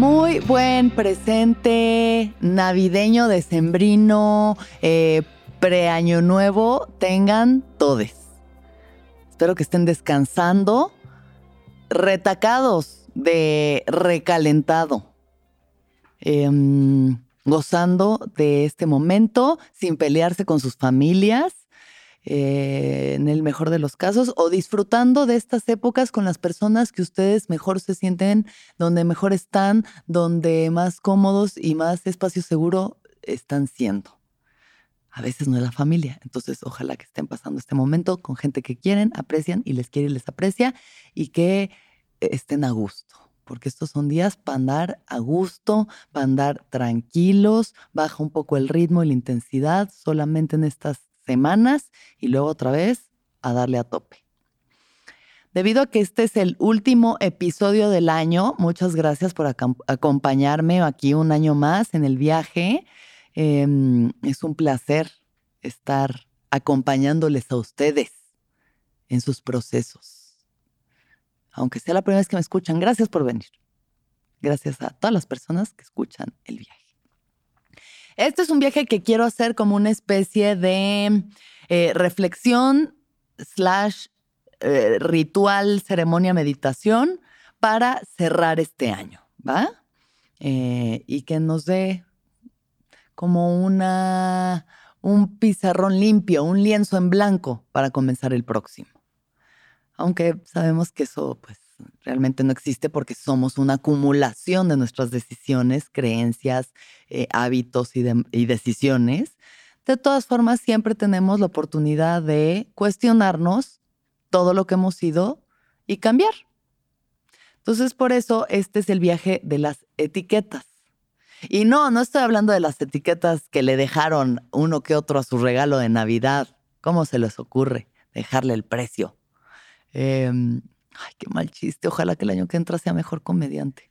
Muy buen presente navideño, decembrino, eh, preaño nuevo, tengan todes. Espero que estén descansando, retacados de recalentado, em, gozando de este momento sin pelearse con sus familias, eh, en el mejor de los casos, o disfrutando de estas épocas con las personas que ustedes mejor se sienten, donde mejor están, donde más cómodos y más espacio seguro están siendo. A veces no es la familia, entonces ojalá que estén pasando este momento con gente que quieren, aprecian y les quiere y les aprecia y que estén a gusto porque estos son días para andar a gusto, para andar tranquilos, baja un poco el ritmo y la intensidad solamente en estas semanas y luego otra vez a darle a tope. Debido a que este es el último episodio del año, muchas gracias por acompañarme aquí un año más en el viaje. Em, es un placer estar acompañándoles a ustedes en sus procesos. Aunque sea la primera vez que me escuchan, gracias por venir. Gracias a todas las personas que escuchan el viaje. Este es un viaje que quiero hacer como una especie de eh, reflexión slash eh, ritual, ceremonia, meditación para cerrar este año, ¿va? Eh, y que nos dé como una, un pizarrón limpio, un lienzo en blanco para comenzar el próximo. Aunque sabemos que eso pues realmente no existe porque somos una acumulación de nuestras decisiones, creencias, eh, hábitos y, y decisiones. De todas formas, siempre tenemos la oportunidad de cuestionarnos todo lo que hemos sido y cambiar. Entonces, por eso este es el viaje de las etiquetas. Y no, no estoy hablando de las etiquetas que le dejaron uno que otro a su regalo de Navidad. ¿Cómo se les ocurre dejarle el precio? Eh, Ay, qué mal chiste. Ojalá que el año que entra sea mejor comediante.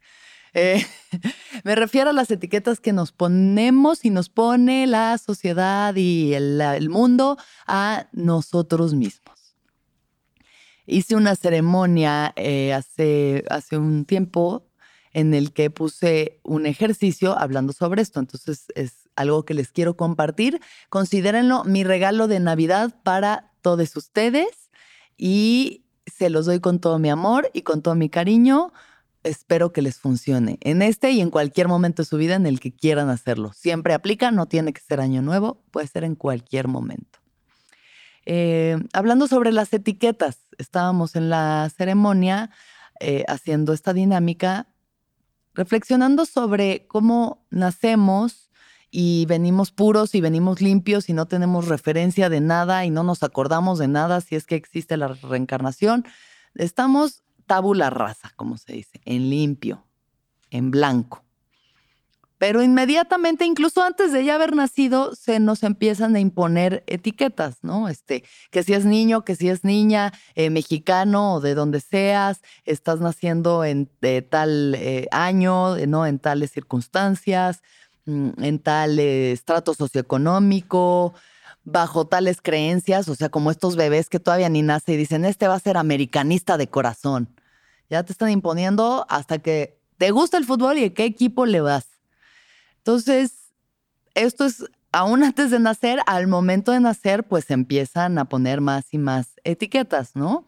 Eh, me refiero a las etiquetas que nos ponemos y nos pone la sociedad y el, mundo a nosotros mismos. Hice una ceremonia eh, hace, hace un tiempo en el que puse un ejercicio hablando sobre esto. Entonces es algo que les quiero compartir. Considérenlo mi regalo de Navidad para todos ustedes y se los doy con todo mi amor y con todo mi cariño. Espero que les funcione en este y en cualquier momento de su vida en el que quieran hacerlo. Siempre aplica, no tiene que ser año nuevo, puede ser en cualquier momento. Eh, hablando sobre las etiquetas, estábamos en la ceremonia eh, haciendo esta dinámica, reflexionando sobre cómo nacemos y venimos puros y venimos limpios y no tenemos referencia de nada y no nos acordamos de nada si es que existe la reencarnación. Estamos tabula rasa, como se dice, en limpio, en blanco. Pero inmediatamente, incluso antes de ya haber nacido, se nos empiezan a imponer etiquetas, ¿no? Este, que si es niño, que si es niña, eh, mexicano o de donde seas, estás naciendo en tal eh, año, ¿no? En tales circunstancias, en tal estrato socioeconómico, bajo tales creencias, o sea, como estos bebés que todavía ni nacen y dicen, este va a ser americanista de corazón. Ya te están imponiendo hasta que te gusta el fútbol y a qué equipo le vas. Entonces, esto es aún antes de nacer, al momento de nacer, pues empiezan a poner más y más etiquetas, ¿no?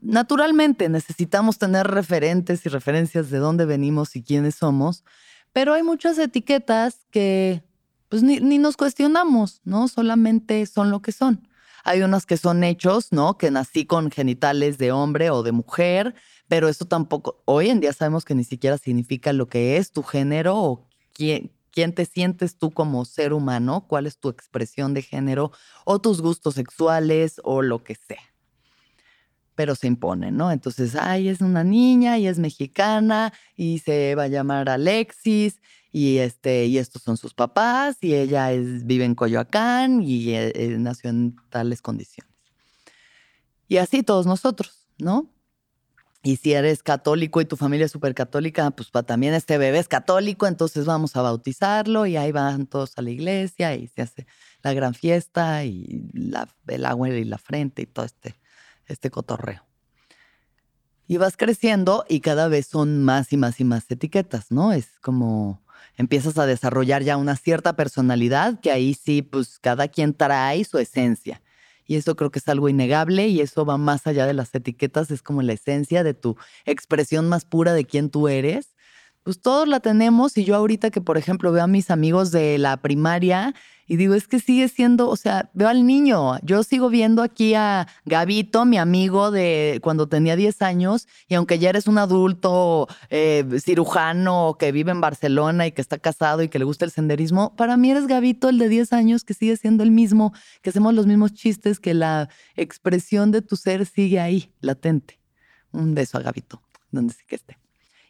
Naturalmente necesitamos tener referentes y referencias de dónde venimos y quiénes somos, pero hay muchas etiquetas que pues ni, nos cuestionamos, ¿no? Solamente son lo que son. Hay unas que son hechos, ¿no? Que nací con genitales de hombre o de mujer, pero eso tampoco, hoy en día sabemos que ni siquiera significa lo que es tu género o quién, quién te sientes tú como ser humano, cuál es tu expresión de género o tus gustos sexuales o lo que sea. Pero se impone, ¿no? Entonces, ay, es una niña y es mexicana y se va a llamar Alexis y este y estos son sus papás y ella es, vive en Coyoacán y eh, eh, nació en tales condiciones. Y así todos nosotros, ¿no? Y si eres católico y tu familia es súper católica, pues también este bebé es católico, entonces vamos a bautizarlo y ahí van todos a la iglesia y se hace la gran fiesta y la, el agua y la frente y todo este, este cotorreo. Y vas creciendo y cada vez son más y más y más etiquetas, ¿no? Es como empiezas a desarrollar ya una cierta personalidad que ahí sí, pues cada quien trae su esencia. Y eso creo que es algo innegable y eso va más allá de las etiquetas, es como la esencia de tu expresión más pura de quién tú eres. Pues todos la tenemos y yo ahorita que por ejemplo veo a mis amigos de la primaria y digo, es que sigue siendo, o sea, veo al niño. Yo sigo viendo aquí a Gabito, mi amigo de cuando tenía 10 años, y aunque ya eres un adulto eh, cirujano que vive en Barcelona y que está casado y que le gusta el senderismo, para mí eres Gabito, el de 10 años, que sigue siendo el mismo, que hacemos los mismos chistes, que la expresión de tu ser sigue ahí, latente. Un beso a Gabito, donde sí que esté.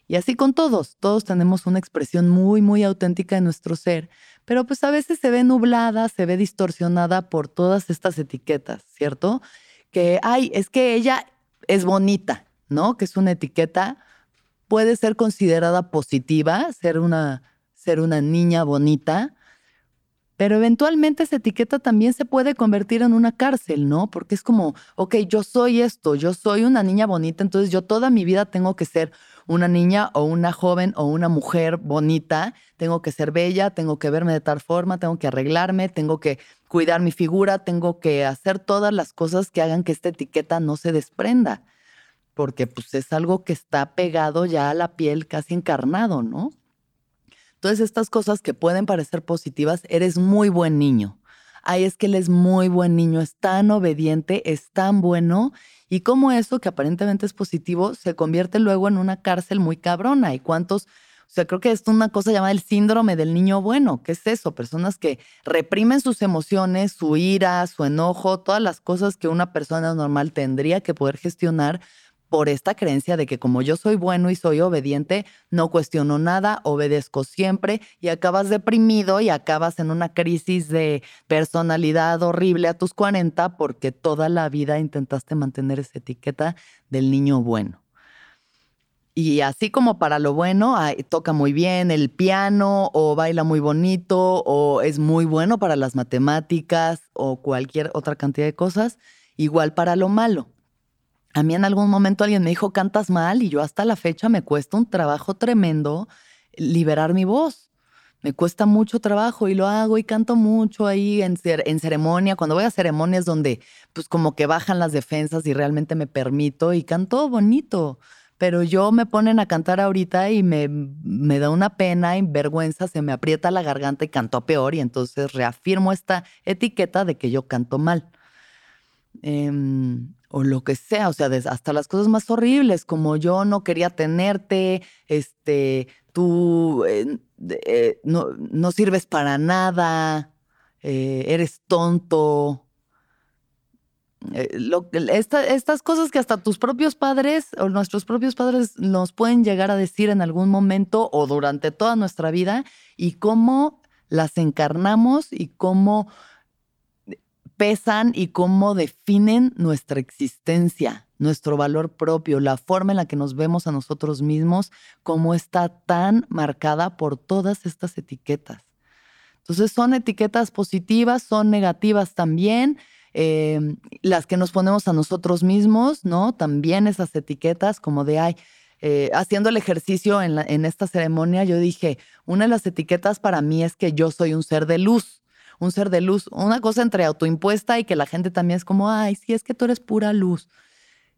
Y así con todos, todos tenemos una expresión muy, muy auténtica de nuestro ser, pero pues a veces se ve nublada, se ve distorsionada por todas estas etiquetas, ¿cierto? Que, ay, es que ella es bonita, ¿no? Que es una etiqueta, puede ser considerada positiva, ser una, ser una niña bonita, pero eventualmente esa etiqueta también se puede convertir en una cárcel, ¿no? Porque es como, ok, yo soy esto, yo soy una niña bonita, entonces yo toda mi vida tengo que ser una niña o una joven o una mujer bonita, tengo que ser bella, tengo que verme de tal forma, tengo que arreglarme, tengo que cuidar mi figura, tengo que hacer todas las cosas que hagan que esta etiqueta no se desprenda, porque pues es algo que está pegado ya a la piel casi encarnado, ¿no? Entonces estas cosas que pueden parecer positivas, eres muy buen niño. Ay, es que él es muy buen niño, es tan obediente, es tan bueno y cómo eso, que aparentemente es positivo, se convierte luego en una cárcel muy cabrona. ¿Y cuántos? O sea, creo que es una cosa llamada el síndrome del niño bueno. ¿Qué es eso? Personas que reprimen sus emociones, su ira, su enojo, todas las cosas que una persona normal tendría que poder gestionar por esta creencia de que como yo soy bueno y soy obediente, no cuestiono nada, obedezco siempre y acabas deprimido y acabas en una crisis de personalidad horrible a tus 40 porque toda la vida intentaste mantener esa etiqueta del niño bueno. Y así como para lo bueno, toca muy bien el piano o baila muy bonito o es muy bueno para las matemáticas o cualquier otra cantidad de cosas, igual para lo malo a mí en algún momento alguien me dijo, cantas mal y yo hasta la fecha me cuesta un trabajo tremendo liberar mi voz. Me cuesta mucho trabajo y lo hago y canto mucho ahí en, en ceremonia. Cuando voy a ceremonias donde pues como que bajan las defensas y realmente me permito y canto bonito. Pero yo me ponen a cantar ahorita y me, me da una pena y vergüenza, se me aprieta la garganta y canto peor y entonces reafirmo esta etiqueta de que yo canto mal. Em, o lo que sea, o sea, hasta las cosas más horribles, como yo no quería tenerte, este, tú eh, eh, no, sirves para nada, eh, eres tonto. estas cosas que hasta tus propios padres o nuestros propios padres nos pueden llegar a decir en algún momento o durante toda nuestra vida y cómo las encarnamos y cómo pesan y cómo definen nuestra existencia, nuestro valor propio, la forma en la que nos vemos a nosotros mismos, cómo está tan marcada por todas estas etiquetas. Entonces son etiquetas positivas, son negativas también. Em, las que nos ponemos a nosotros mismos, ¿no? También esas etiquetas como de, ay, eh, haciendo el ejercicio en, en esta ceremonia, yo dije, una de las etiquetas para mí es que yo soy un ser de luz un ser de luz, una cosa entre autoimpuesta y que la gente también es como, ay, sí, es que tú eres pura luz.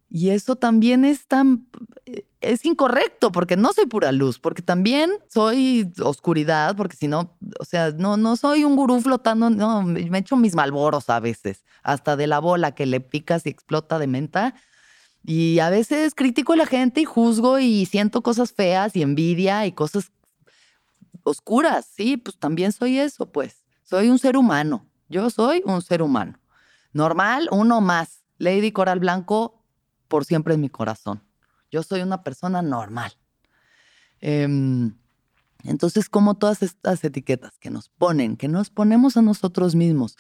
Y eso también es tan, eh, es incorrecto, porque no soy pura luz, porque también soy oscuridad, porque si no, o sea, no, no soy un gurú flotando, no, me echo mis malboros a veces, hasta de la bola que le picas y explota de menta. Y a veces critico a la gente y juzgo y siento cosas feas y envidia y cosas oscuras, sí, pues también soy eso, pues. Soy un ser humano. Yo soy un ser humano. Normal, uno más. Lady Coral Blanco, por siempre en mi corazón. Yo soy una persona normal. Em, entonces, como todas estas etiquetas que nos ponen, que nos ponemos a nosotros mismos,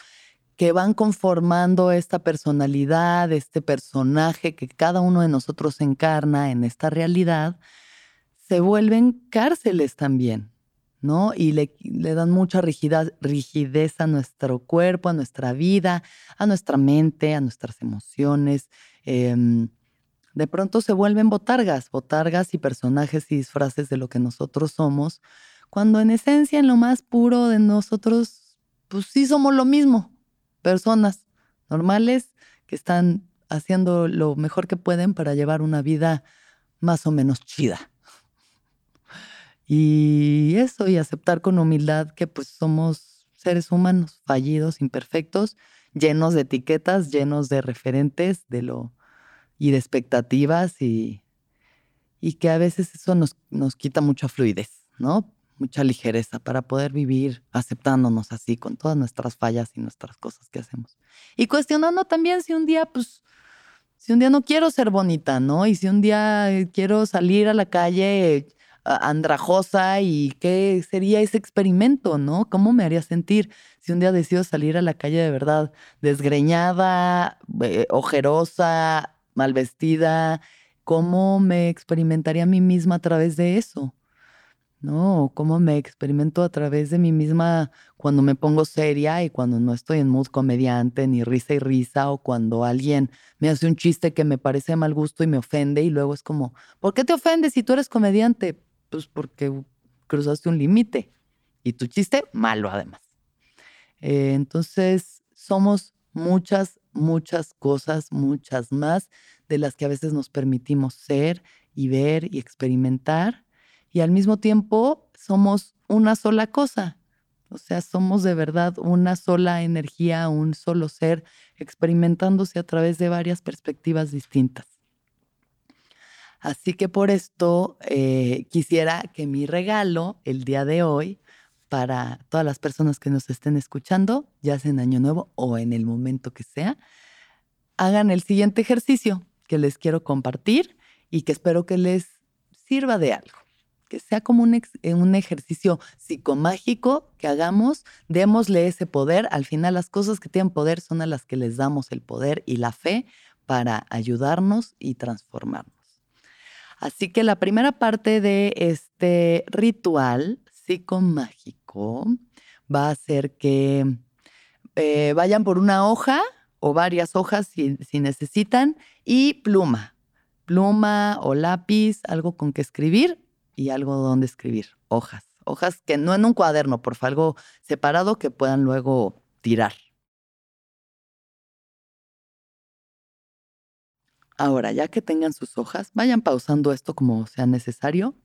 que van conformando esta personalidad, este personaje que cada uno de nosotros encarna en esta realidad, se vuelven cárceles también, ¿no? Y le, dan mucha rigidez, rigidez a nuestro cuerpo, a nuestra vida, a nuestra mente, a nuestras emociones. Em, de pronto se vuelven botargas, botargas y personajes y disfraces de lo que nosotros somos, cuando en esencia, en lo más puro de nosotros, pues sí somos lo mismo, personas normales que están haciendo lo mejor que pueden para llevar una vida más o menos chida. Y eso, y aceptar con humildad que pues somos seres humanos, fallidos, imperfectos, llenos de etiquetas, llenos de referentes de lo y de expectativas y, y que a veces eso nos, nos quita mucha fluidez, ¿no? Mucha ligereza para poder vivir aceptándonos así con todas nuestras fallas y nuestras cosas que hacemos. Y cuestionando también si un día, pues, si un día no quiero ser bonita, ¿no? Y si un día quiero salir a la calle andrajosa y qué sería ese experimento, ¿no? ¿Cómo me haría sentir si un día decido salir a la calle de verdad desgreñada, eh, ojerosa, mal vestida? ¿Cómo me experimentaría a mí misma a través de eso? ¿No? ¿Cómo me experimento a través de mí misma cuando me pongo seria y cuando no estoy en mood comediante, ni risa y risa, o cuando alguien me hace un chiste que me parece mal gusto y me ofende y luego es como, ¿por qué te ofendes si tú eres comediante? Pues porque cruzaste un límite. Y tu chiste, malo además. Eh, entonces, somos muchas, muchas cosas, muchas más de las que a veces nos permitimos ser y ver y experimentar. Y al mismo tiempo somos una sola cosa. O sea, somos de verdad una sola energía, un solo ser, experimentándose a través de varias perspectivas distintas. Así que por esto eh, quisiera que mi regalo el día de hoy para todas las personas que nos estén escuchando, ya sea en Año Nuevo o en el momento que sea, hagan el siguiente ejercicio que les quiero compartir y que espero que les sirva de algo. Que sea como un, un ejercicio psicomágico que hagamos, démosle ese poder. Al final las cosas que tienen poder son a las que les damos el poder y la fe para ayudarnos y transformarnos. Así que la primera parte de este ritual psicomágico va a ser que eh, vayan por una hoja o varias hojas si, si necesitan y pluma, pluma o lápiz, algo con que escribir y algo donde escribir, hojas, hojas que no en un cuaderno, por favor, algo separado que puedan luego tirar. Ahora, ya que tengan sus hojas, vayan pausando esto como sea necesario.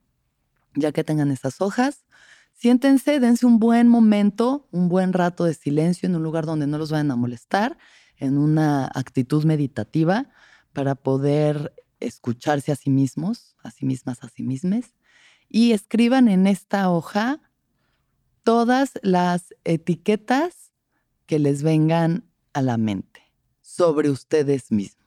Ya que tengan esas hojas, siéntense, dense un buen momento, un buen rato de silencio en un lugar donde no los vayan a molestar, en una actitud meditativa para poder escucharse a sí mismos, a sí mismas, a sí mismas. Y escriban en esta hoja todas las etiquetas que les vengan a la mente sobre ustedes mismos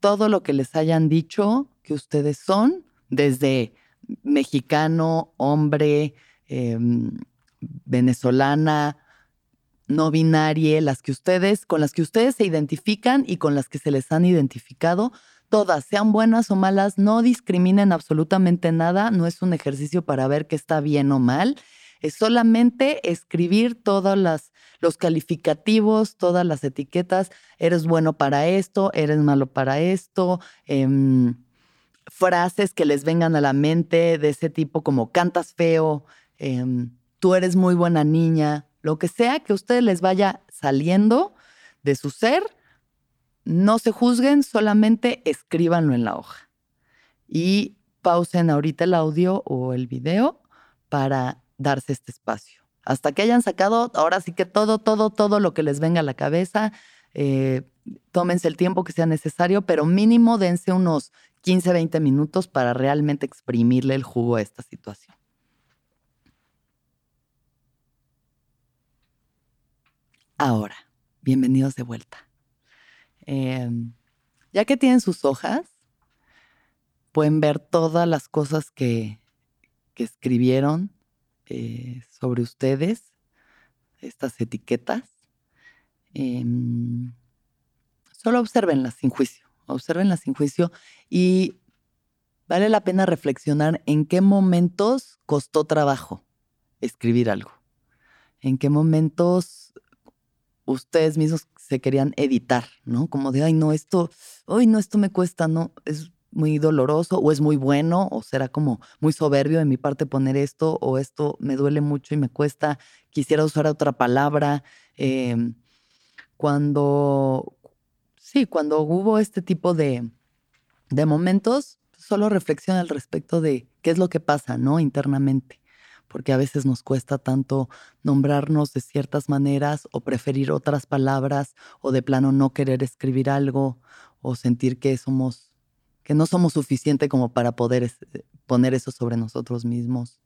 todo lo que les hayan dicho que ustedes son, desde mexicano, hombre, em, venezolana, no binaria, las que ustedes, con las que ustedes se identifican y con las que se les han identificado, todas, sean buenas o malas, no discriminen absolutamente nada, no es un ejercicio para ver qué está bien o mal, es solamente escribir todos los calificativos, todas las etiquetas, eres bueno para esto, eres malo para esto, em, frases que les vengan a la mente de ese tipo como cantas feo, em, tú eres muy buena niña, lo que sea que a ustedes les vaya saliendo de su ser, no se juzguen, solamente escríbanlo en la hoja. Y pausen ahorita el audio o el video para darse este espacio. Hasta que hayan sacado, ahora sí que todo, todo, todo lo que les venga a la cabeza, eh, tómense el tiempo que sea necesario, pero mínimo dense unos 15, 20 minutos para realmente exprimirle el jugo a esta situación. Ahora, bienvenidos de vuelta. Em, Ya que tienen sus hojas, pueden ver todas las cosas que, escribieron eh, sobre ustedes, estas etiquetas. Em, solo observenlas sin juicio, observenlas sin juicio y vale la pena reflexionar en qué momentos costó trabajo escribir algo, en qué momentos ustedes mismos se querían editar, ¿no? Como de, ay, no, esto, ay, no, esto me cuesta, no, es muy doloroso o es muy bueno o será como muy soberbio de mi parte poner esto o esto me duele mucho y me cuesta, quisiera usar otra palabra. Em, cuando, sí, cuando hubo este tipo de, de momentos, solo reflexiona al respecto de qué es lo que pasa, ¿no? Internamente porque a veces nos cuesta tanto nombrarnos de ciertas maneras o preferir otras palabras o de plano no querer escribir algo o sentir que somos que no somos suficiente como para poder eh, poner eso sobre nosotros mismos.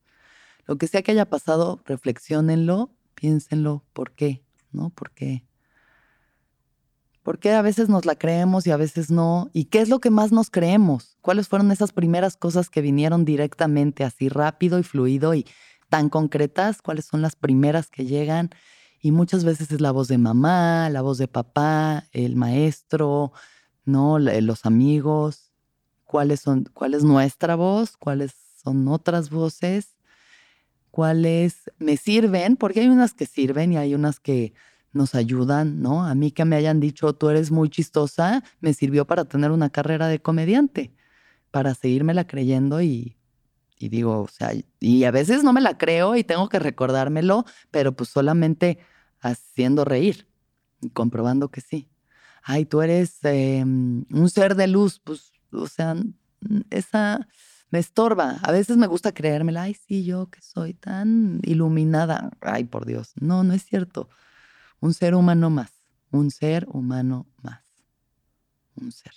Lo que sea que haya pasado, reflexionenlo, piénsenlo, ¿por qué? ¿No? ¿Por qué? ¿Por qué a veces nos la creemos y a veces no? ¿Y qué es lo que más nos creemos? ¿Cuáles fueron esas primeras cosas que vinieron directamente así rápido y fluido y tan concretas? ¿Cuáles son las primeras que llegan? Y muchas veces es la voz de mamá, la voz de papá, el maestro, ¿no? Los amigos cuáles son, cuál es nuestra voz, cuáles son otras voces, cuáles me sirven, porque hay unas que sirven y hay unas que nos ayudan, ¿no? A mí que me hayan dicho, tú eres muy chistosa, me sirvió para tener una carrera de comediante, para seguírmela creyendo y, digo, o sea, y a veces no me la creo y tengo que recordármelo, pero pues solamente haciendo reír y comprobando que sí. Ay, tú eres em, un ser de luz, pues o sea, esa me estorba. A veces me gusta creérmela, ay, sí, yo que soy tan iluminada. Ay, por Dios. No, no es cierto. Un ser humano más. Un ser humano más. Un ser.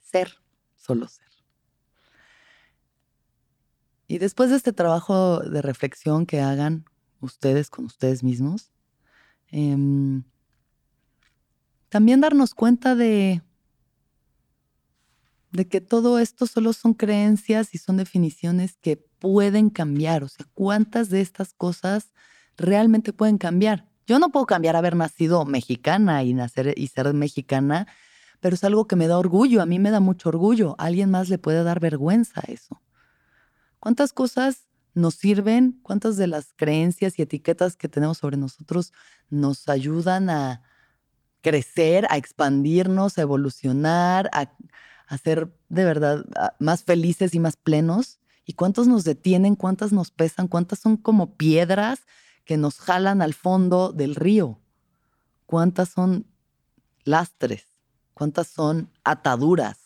Ser, solo ser. Y después de este trabajo de reflexión que hagan ustedes con ustedes mismos, em, también darnos cuenta de de que todo esto solo son creencias y son definiciones que pueden cambiar. O sea, ¿cuántas de estas cosas realmente pueden cambiar? Yo no puedo cambiar haber nacido mexicana y nacer y ser mexicana, pero es algo que me da orgullo, a mí me da mucho orgullo. A alguien más le puede dar vergüenza eso. ¿Cuántas cosas nos sirven? ¿Cuántas de las creencias y etiquetas que tenemos sobre nosotros nos ayudan a crecer, a expandirnos, a evolucionar, a, a ser de verdad ah, más felices y más plenos? ¿Y cuántos nos detienen? ¿Cuántas nos pesan? ¿Cuántas son como piedras que nos jalan al fondo del río? ¿Cuántas son lastres? ¿Cuántas son ataduras?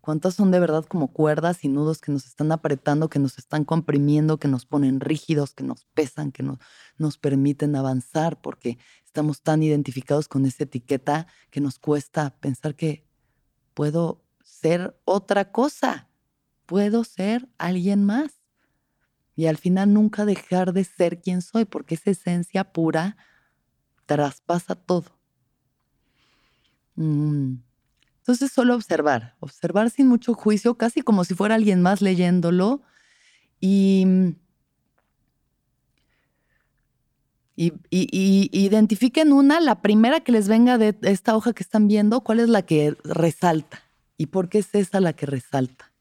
¿Cuántas son de verdad como cuerdas y nudos que nos están apretando, que nos están comprimiendo, que nos ponen rígidos, que nos pesan, que no, nos permiten avanzar porque estamos tan identificados con esa etiqueta que nos cuesta pensar que puedo ser otra cosa, puedo ser alguien más. Y al final nunca dejar de ser quien soy, porque esa esencia pura traspasa todo. Mm. Entonces solo observar, observar sin mucho juicio, casi como si fuera alguien más leyéndolo y, y, y, identifiquen una, la primera que les venga de esta hoja que están viendo, cuál es la que resalta. ¿Y por qué es esa la que resalta?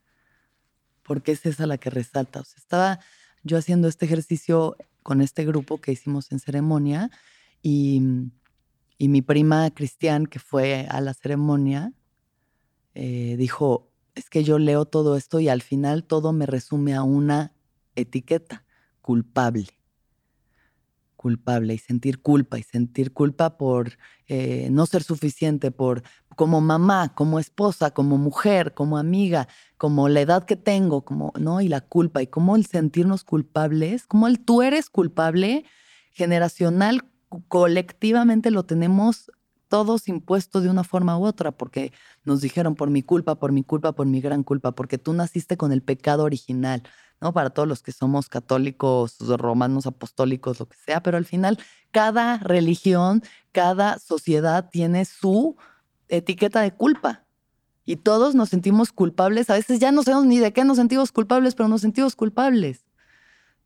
¿Por qué es esa la que resalta? Estaba yo haciendo este ejercicio con este grupo que hicimos en ceremonia y, mi prima Cristian, que fue a la ceremonia, eh, dijo, es que yo leo todo esto y al final todo me resume a una etiqueta, culpable culpable y sentir culpa y sentir culpa por eh, no ser suficiente, por como mamá, como esposa, como mujer, como amiga, como la edad que tengo, como no y la culpa y cómo el sentirnos culpables, como el tú eres culpable generacional colectivamente lo tenemos todos impuestos de una forma u otra, porque nos dijeron por mi culpa, por mi culpa, por mi gran culpa, porque tú naciste con el pecado original, ¿no? Para todos los que somos católicos, romanos, apostólicos, lo que sea, pero al final cada religión, cada sociedad tiene su etiqueta de culpa. Y todos nos sentimos culpables. A veces ya no sabemos ni de qué nos sentimos culpables, pero nos sentimos culpables.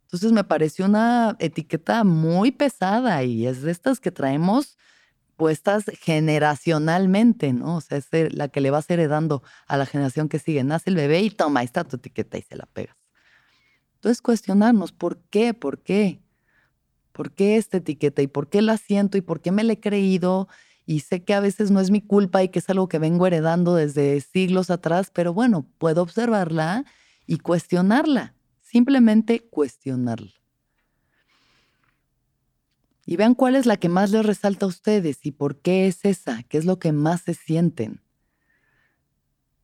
Entonces me pareció una etiqueta muy pesada y es de estas que traemos puestas generacionalmente, ¿no? O sea, es la que le vas heredando a la generación que sigue. Nace el bebé y toma, ahí está tu etiqueta y se la pegas. Entonces cuestionarnos, ¿por qué? ¿Por qué? ¿Por qué esta etiqueta? ¿Y por qué la siento? ¿Y por qué me la he creído? Y sé que a veces no es mi culpa y que es algo que vengo heredando desde siglos atrás, pero bueno, puedo observarla y cuestionarla. Simplemente cuestionarla. Y vean cuál es la que más les resalta a ustedes y por qué es esa, qué es lo que más se sienten,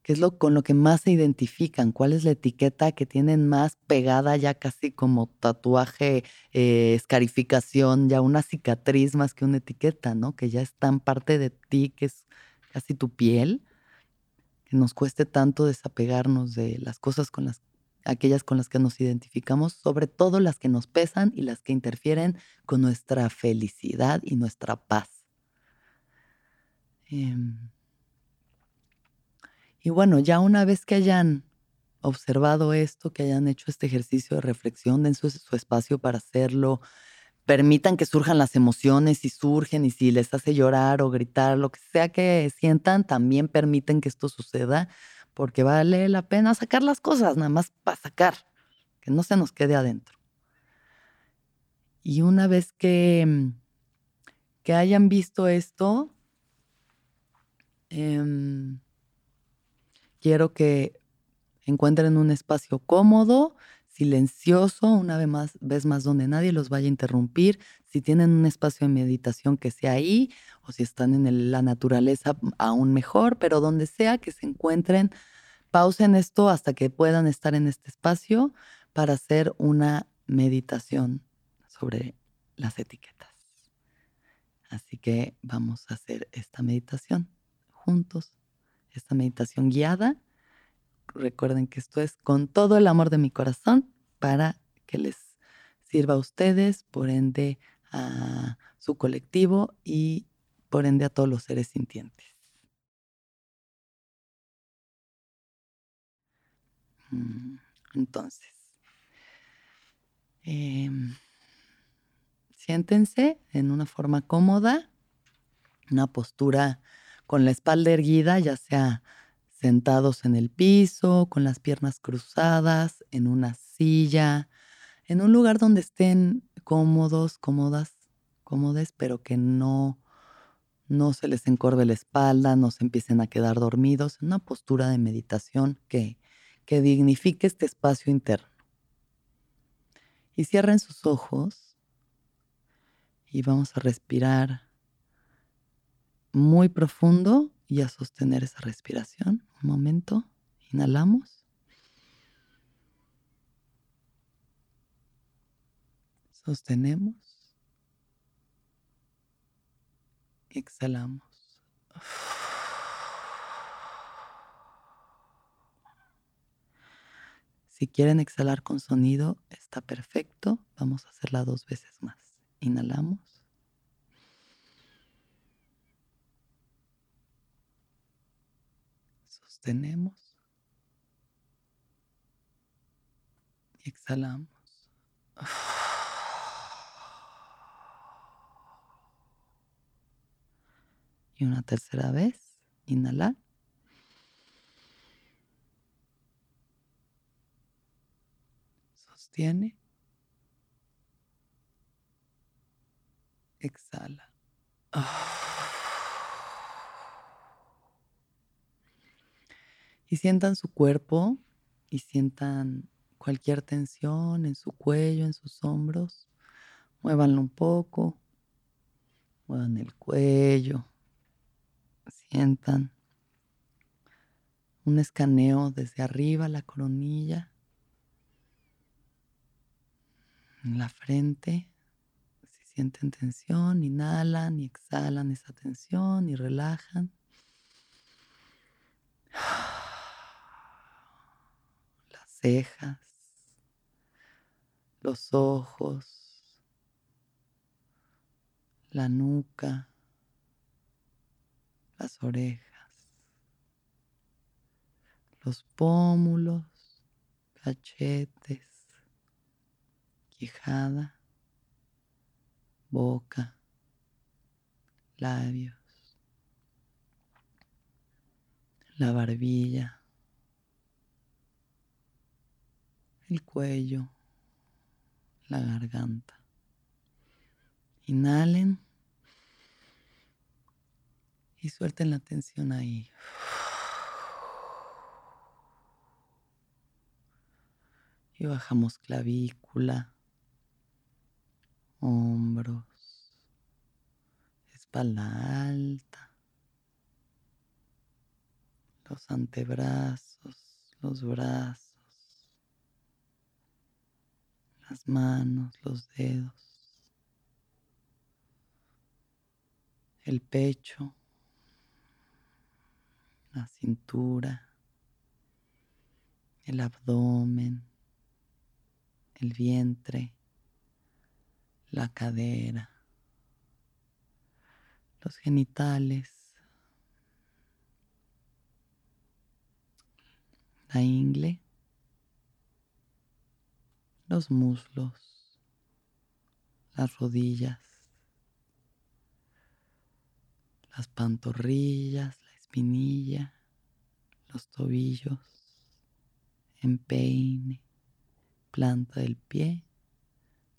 qué es lo con lo que más se identifican, cuál es la etiqueta que tienen más pegada ya casi como tatuaje, eh, escarificación, ya una cicatriz más que una etiqueta, ¿no? Que ya es tan parte de ti, que es casi tu piel, que nos cueste tanto desapegarnos de las cosas con las aquellas con las que nos identificamos, sobre todo las que nos pesan y las que interfieren con nuestra felicidad y nuestra paz. Em, y bueno, ya una vez que hayan observado esto, que hayan hecho este ejercicio de reflexión, den su, su espacio para hacerlo, permitan que surjan las emociones y surgen y si les hace llorar o gritar, lo que sea que sientan, también permiten que esto suceda, porque vale la pena sacar las cosas, nada más para sacar, que no se nos quede adentro. Y una vez que, que hayan visto esto, eh, Quiero que encuentren un espacio cómodo, silencioso, una vez más, más donde nadie los vaya a interrumpir. Si tienen un espacio de meditación que sea ahí, o si están en la naturaleza, aún mejor, pero donde sea que se encuentren, pausen esto hasta que puedan estar en este espacio para hacer una meditación sobre las etiquetas. Así que vamos a hacer esta meditación juntos esta meditación guiada. Recuerden que esto es con todo el amor de mi corazón para que les sirva a ustedes, por ende a su colectivo y por ende a todos los seres sintientes. Mm, entonces, em, siéntense en una forma cómoda, una postura con la espalda erguida, ya sea sentados en el piso, con las piernas cruzadas, en una silla, en un lugar donde estén cómodos, cómodas, cómodes, pero que no, no se les encorve la espalda, no se empiecen a quedar dormidos, en una postura de meditación que, que dignifique este espacio interno. Y cierren sus ojos y vamos a respirar muy profundo y a sostener esa respiración. Un momento, inhalamos. Sostenemos. Exhalamos. Si quieren exhalar con sonido, está perfecto. Vamos a hacerla dos veces más. Inhalamos. Tenemos Y exhalamos. Y una tercera vez, inhalar. Sostiene. Exhala. Y sientan su cuerpo y sientan cualquier tensión en su cuello, en sus hombros. Muévanlo un poco. Muevan el cuello. Sientan un escaneo desde arriba, la coronilla, en la frente. Si sienten tensión, inhalan y exhalan esa tensión y relajan cejas, los ojos, la nuca, las orejas. los pómulos, cachetes, quijada, boca, labios, la barbilla, el cuello, la garganta. Inhalen y suelten la tensión ahí. Y bajamos clavícula, hombros, espalda alta, los antebrazos, los brazos, las manos, los dedos, el pecho, la cintura, el abdomen, el vientre, la cadera, los genitales, la ingle, los muslos, las rodillas, las pantorrillas, la espinilla, los tobillos, empeine, planta del pie,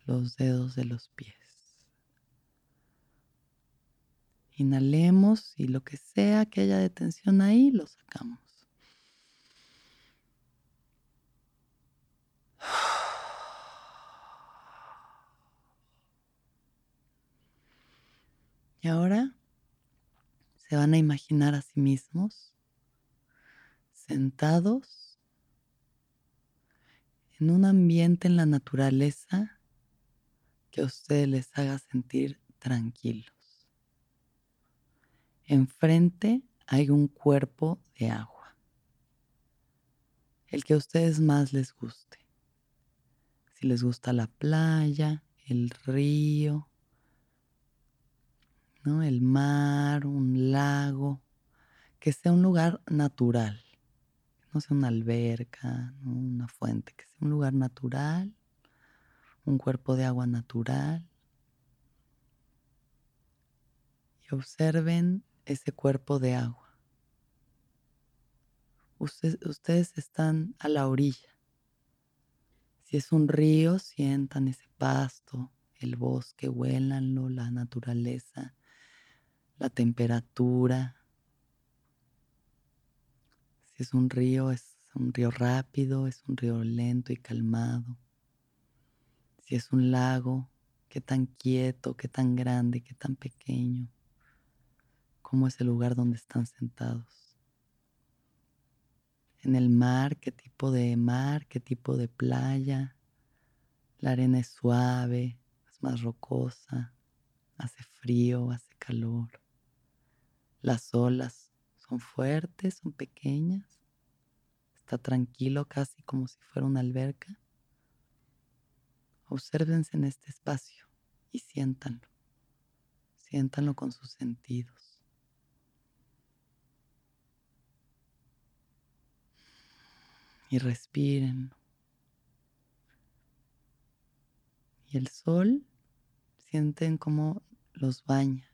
los dedos de los pies. Inhalemos y lo que sea que haya de tensión ahí, lo sacamos. Y ahora se van a imaginar a sí mismos sentados en un ambiente en la naturaleza que a ustedes les haga sentir tranquilos. Enfrente hay un cuerpo de agua, el que a ustedes más les guste. Si les gusta la playa, el río, ¿no? el mar, un lago, que sea un lugar natural, no sea una alberca, una fuente, que sea un lugar natural, un cuerpo de agua natural. Y observen ese cuerpo de agua. ustedes están a la orilla. Si es un río, sientan ese pasto, el bosque, huélanlo, la naturaleza, la temperatura. Si es un río, es un río rápido, es un río lento y calmado. Si es un lago, qué tan quieto, qué tan grande, qué tan pequeño cómo es el lugar donde están sentados. En el mar, qué tipo de mar, qué tipo de playa. La arena es suave, es más rocosa, hace frío, hace calor. Las olas son fuertes, son pequeñas. Está tranquilo casi como si fuera una alberca. Obsérvense en este espacio y siéntanlo. Siéntanlo con sus sentidos. y respiren. Y el sol, sienten como los baña.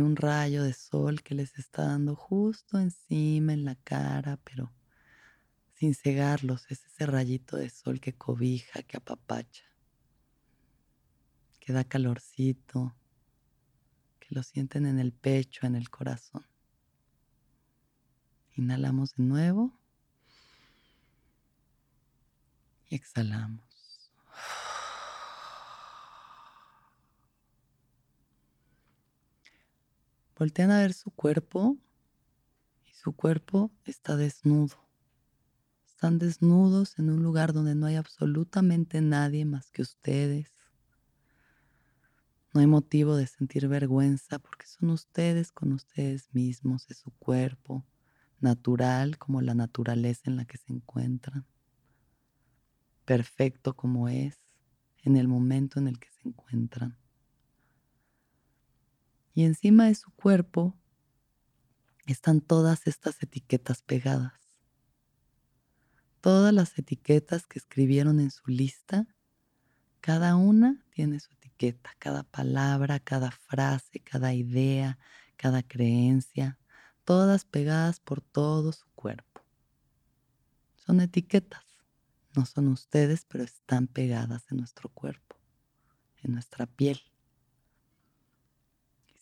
Un rayo de sol que les está dando justo encima en la cara, pero sin cegarlos. Es ese rayito de sol que cobija, que apapacha, que da calorcito, que lo sienten en el pecho, en el corazón. Inhalamos de nuevo. Y exhalamos. Voltean a ver su cuerpo y su cuerpo está desnudo. Están desnudos en un lugar donde no hay absolutamente nadie más que ustedes. No hay motivo de sentir vergüenza porque son ustedes con ustedes mismos, es su cuerpo, natural como la naturaleza en la que se encuentran, perfecto como es en el momento en el que se encuentran. Y encima de su cuerpo están todas estas etiquetas pegadas. Todas las etiquetas que escribieron en su lista, cada una tiene su etiqueta, cada palabra, cada frase, cada idea, cada creencia, todas pegadas por todo su cuerpo. Son etiquetas, no son ustedes, pero están pegadas en nuestro cuerpo, en nuestra piel.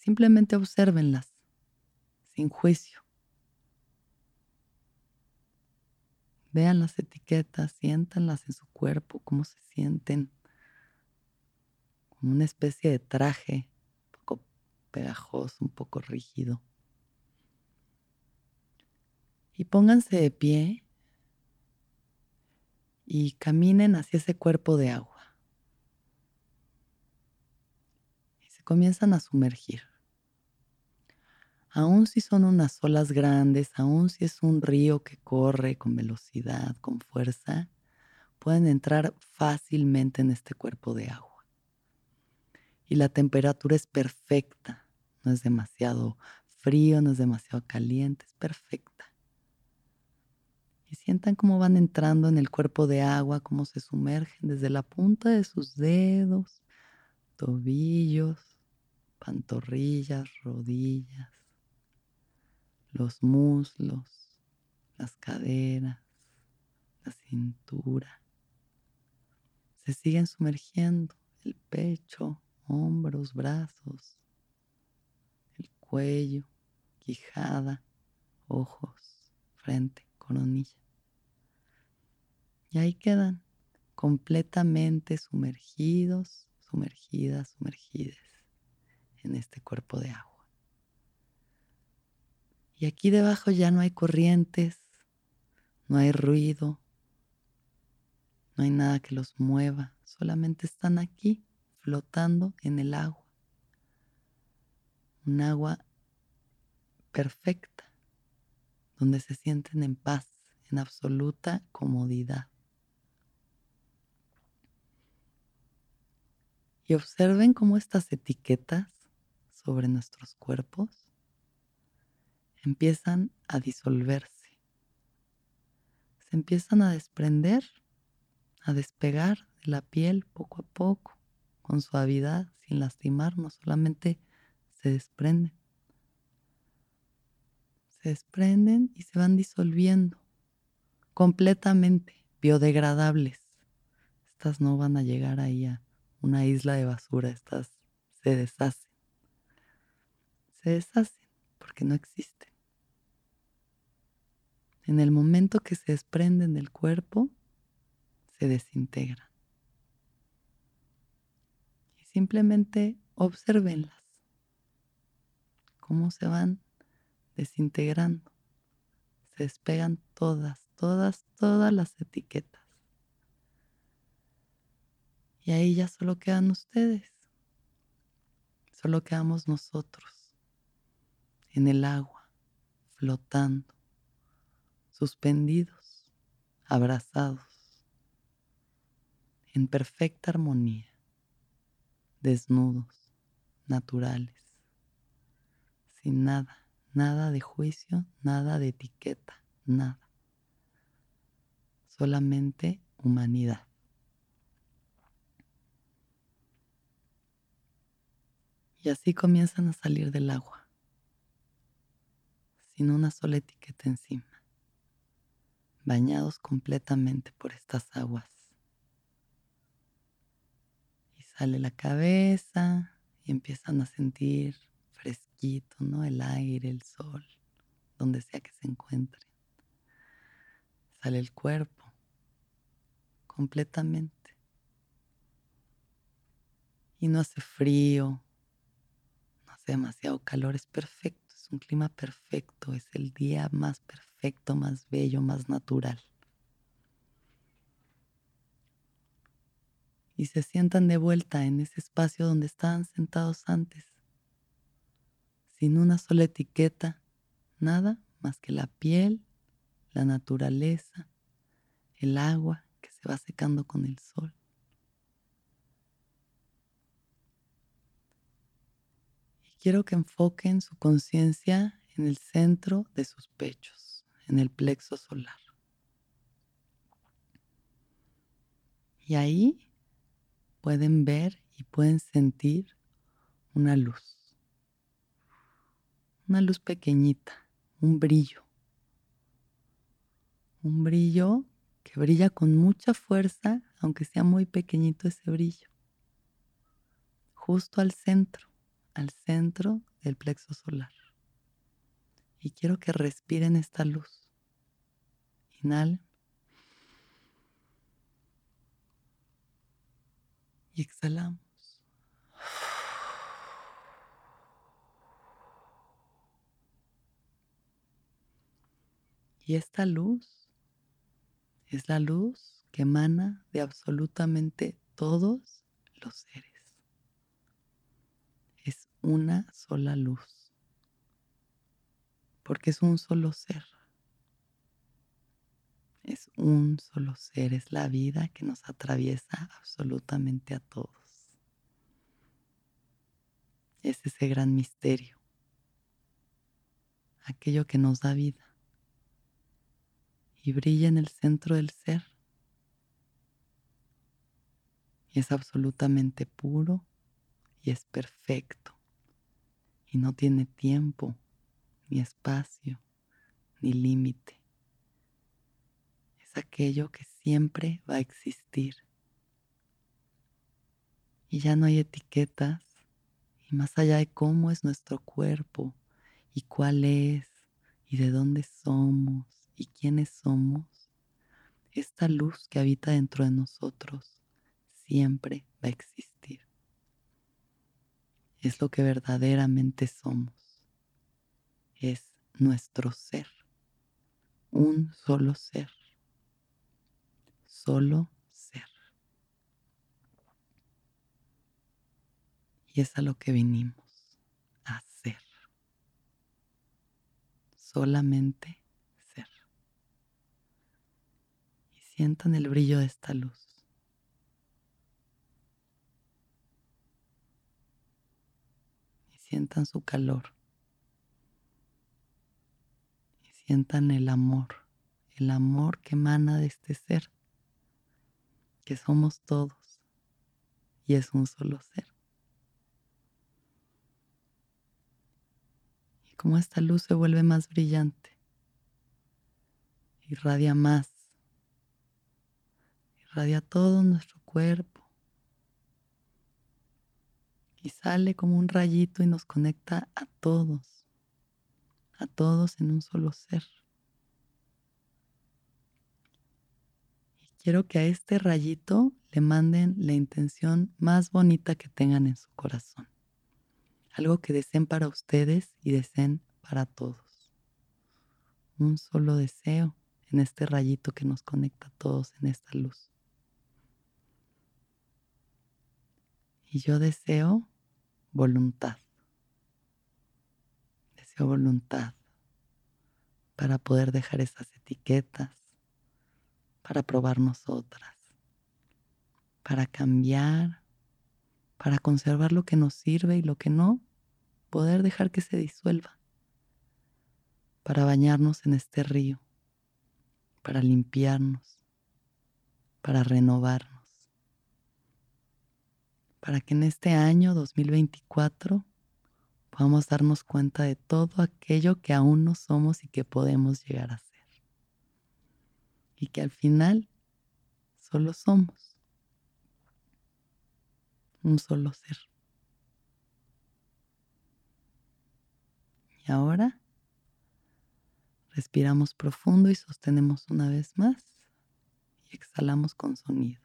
Simplemente obsérvenlas, sin juicio. Vean las etiquetas, siéntanlas en su cuerpo, cómo se sienten, como una especie de traje, un poco pegajoso, un poco rígido. Y pónganse de pie y caminen hacia ese cuerpo de agua. Y se comienzan a sumergir. Aún si son unas olas grandes, aún si es un río que corre con velocidad, con fuerza, pueden entrar fácilmente en este cuerpo de agua. Y la temperatura es perfecta, no es demasiado frío, no es demasiado caliente, es perfecta. Y sientan cómo van entrando en el cuerpo de agua, cómo se sumergen desde la punta de sus dedos, tobillos, pantorrillas, rodillas los muslos, las caderas, la cintura. Se siguen sumergiendo el pecho, hombros, brazos, el cuello, quijada, ojos, frente, coronilla. Y ahí quedan completamente sumergidos, sumergidas, sumergidas en este cuerpo de agua. Y aquí debajo ya no hay corrientes, no hay ruido, no hay nada que los mueva, solamente están aquí flotando en el agua. Un agua perfecta, donde se sienten en paz, en absoluta comodidad. Y observen cómo estas etiquetas sobre nuestros cuerpos empiezan a disolverse. Se empiezan a desprender, a despegar de la piel poco a poco, con suavidad, sin lastimarnos, solamente se desprenden. Se desprenden y se van disolviendo completamente, biodegradables. Estas no van a llegar ahí a una isla de basura, estas se deshacen. Se deshacen porque no existen. En el momento que se desprenden del cuerpo, se desintegran. Y simplemente observenlas, cómo se van desintegrando. Se despegan todas, todas, todas las etiquetas. Y ahí ya solo quedan ustedes. Solo quedamos nosotros en el agua, flotando suspendidos, abrazados, en perfecta armonía, desnudos, naturales, sin nada, nada de juicio, nada de etiqueta, nada, solamente humanidad. Y así comienzan a salir del agua, sin una sola etiqueta encima bañados completamente por estas aguas. Y sale la cabeza y empiezan a sentir fresquito, ¿no? El aire, el sol, donde sea que se encuentren. Sale el cuerpo completamente. Y no hace frío, no hace demasiado calor, es perfecto, es un clima perfecto, es el día más perfecto más bello, más natural. Y se sientan de vuelta en ese espacio donde estaban sentados antes, sin una sola etiqueta, nada más que la piel, la naturaleza, el agua que se va secando con el sol. Y quiero que enfoquen su conciencia en el centro de sus pechos, en el plexo solar. Y ahí pueden ver y pueden sentir una luz. Una luz pequeñita, un brillo. Un brillo que brilla con mucha fuerza, aunque sea muy pequeñito ese brillo. Justo al centro, al centro del plexo solar. Y quiero que respiren esta luz. Inhalen. Y exhalamos. Y esta luz es la luz que emana de absolutamente todos los seres. Es una sola luz, porque es un solo ser. Es un solo ser, es la vida que nos atraviesa absolutamente a todos. Es ese gran misterio, aquello que nos da vida y brilla en el centro del ser. Y es absolutamente puro y es perfecto. Y no tiene tiempo, ni espacio, ni límite. Es aquello que siempre va a existir. Y ya no hay etiquetas, y más allá de cómo es nuestro cuerpo, y cuál es, y de dónde somos, y quiénes somos, esta luz que habita dentro de nosotros siempre va a existir. Es lo que verdaderamente somos. Es nuestro ser. Un solo ser. Solo ser. Y es a lo que vinimos a ser. Solamente Sientan el brillo de esta luz. Y sientan su calor. Y sientan el amor, el amor que emana de este ser, que somos todos y es un solo ser. Y como esta luz se vuelve más brillante, irradia más irradia todo nuestro cuerpo y sale como un rayito y nos conecta a todos, a todos en un solo ser. Y quiero que a este rayito le manden la intención más bonita que tengan en su corazón, algo que deseen para ustedes y deseen para todos. Un solo deseo en este rayito que nos conecta a todos en esta luz. Y yo deseo voluntad. Voluntad para poder dejar esas etiquetas, para probarnos otras, para cambiar, para conservar lo que nos sirve y lo que no, poder dejar que se disuelva, para bañarnos en este río, para limpiarnos, para renovarnos para que en este año 2024 podamos darnos cuenta de todo aquello que aún no somos y que podemos llegar a ser. Y que al final solo somos un solo ser. Y ahora respiramos profundo y sostenemos una vez más y exhalamos con sonido.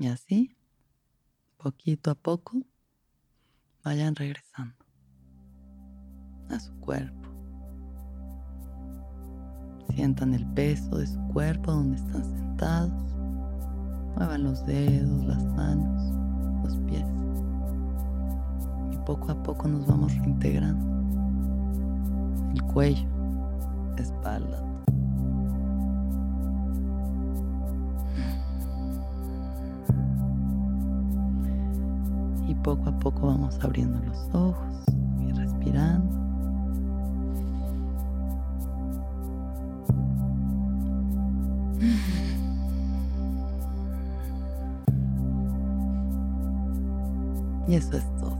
Y así, poquito a poco, vayan regresando a su cuerpo. Sientan el peso de su cuerpo donde están sentados. Muevan los dedos, las manos, los pies. Y poco a poco nos vamos reintegrando cuello, espalda. Y poco a poco vamos abriendo los ojos y respirando. Y eso es todo.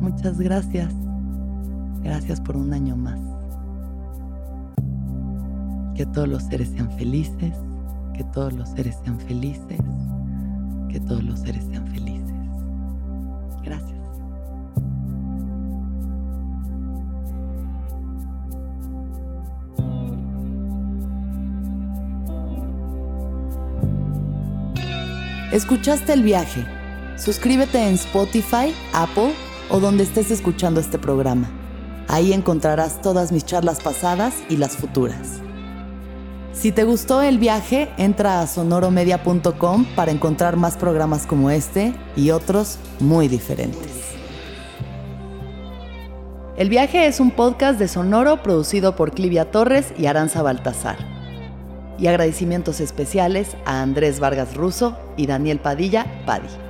Muchas gracias. Gracias por un año más. Que todos los seres sean felices, que todos los seres sean felices, que todos los seres sean felices. Gracias. ¿Escuchaste el viaje? Suscríbete en Spotify, Apple o donde estés escuchando este programa. Ahí encontrarás todas mis charlas pasadas y las futuras. Si te gustó el viaje, entra a sonoromedia.com para encontrar más programas como este y otros muy diferentes. El viaje es un podcast de Sonoro producido por Clivia Torres y Aranza Baltasar. Y agradecimientos especiales a Andrés Vargas Russo y Daniel Padilla Padi.